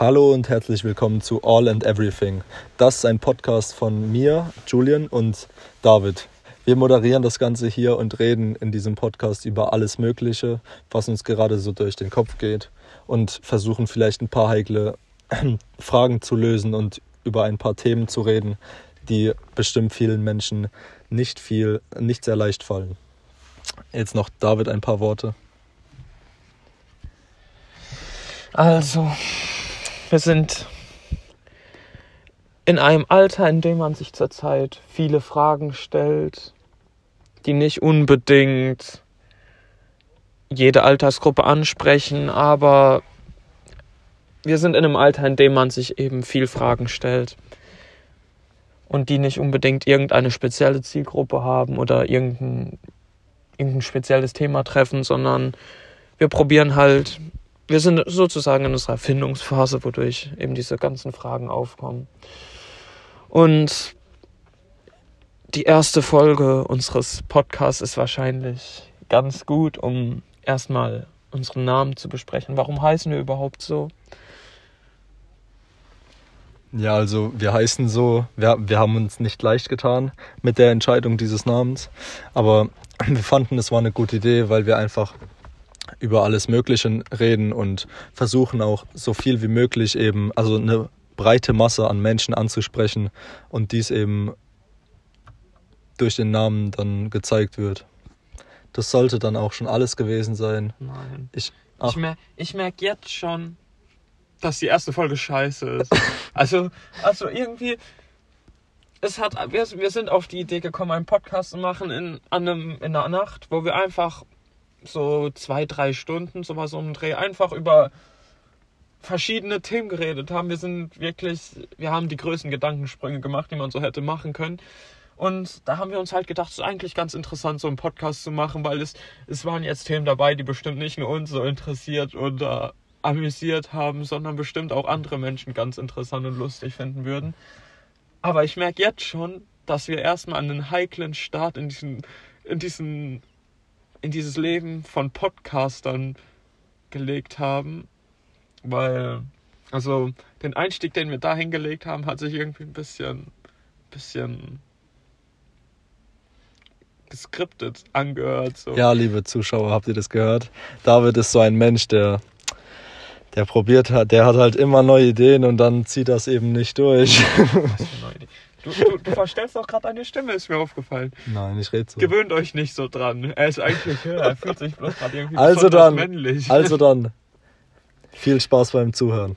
Hallo und herzlich willkommen zu All and Everything. Das ist ein Podcast von mir, Julian und David. Wir moderieren das Ganze hier und reden in diesem Podcast über alles Mögliche, was uns gerade so durch den Kopf geht und versuchen vielleicht ein paar heikle Fragen zu lösen und über ein paar Themen zu reden, die bestimmt vielen Menschen nicht viel, nicht sehr leicht fallen. Jetzt noch David ein paar Worte. Also, wir sind in einem Alter, in dem man sich zurzeit viele Fragen stellt, die nicht unbedingt jede Altersgruppe ansprechen, aber wir sind in einem Alter, in dem man sich eben viel Fragen stellt und die nicht unbedingt irgendeine spezielle Zielgruppe haben oder irgendein, irgendein spezielles Thema treffen, sondern wir probieren halt, wir sind sozusagen in unserer Erfindungsphase, wodurch eben diese ganzen Fragen aufkommen. Und die erste Folge unseres Podcasts ist wahrscheinlich ganz gut, um erstmal unseren Namen zu besprechen. Warum heißen wir überhaupt so? Ja, also wir heißen so, wir, wir haben uns nicht leicht getan mit der Entscheidung dieses Namens, aber wir fanden, es war eine gute Idee, weil wir einfach über alles Mögliche reden und versuchen auch so viel wie möglich eben, also eine breite Masse an Menschen anzusprechen und dies eben durch den Namen dann gezeigt wird. Das sollte dann auch schon alles gewesen sein. Nein. Ich, Ich, mer ich merke jetzt schon, dass die erste Folge scheiße ist. also, also irgendwie, es hat, wir, wir sind auf die Idee gekommen, einen Podcast zu machen in, an einem, in einer Nacht, wo wir einfach so zwei, drei Stunden, so was so einen Dreh, einfach über verschiedene Themen geredet haben. Wir sind wirklich, wir haben die größten Gedankensprünge gemacht, die man so hätte machen können. Und da haben wir uns halt gedacht, es ist eigentlich ganz interessant, so einen Podcast zu machen, weil es, es waren jetzt Themen dabei, die bestimmt nicht nur uns so interessiert oder amüsiert haben, sondern bestimmt auch andere Menschen ganz interessant und lustig finden würden. Aber ich merke jetzt schon, dass wir erstmal einen heiklen Start in diesen, in diesen, in dieses Leben von Podcastern gelegt haben, weil, also den Einstieg, den wir da hingelegt haben, hat sich irgendwie ein bisschen, bisschen geskriptet angehört. So. Ja, liebe Zuschauer, habt ihr das gehört? David ist so ein Mensch, der, der probiert hat, der hat halt immer neue Ideen und dann zieht das eben nicht durch. Was für neue Idee. Du, du, du verstellst doch gerade deine Stimme, ist mir aufgefallen. Nein, ich rede so. Gewöhnt euch nicht so dran. Er ist eigentlich höher, er fühlt sich bloß gerade irgendwie Also dann, männlich. also dann, viel Spaß beim Zuhören.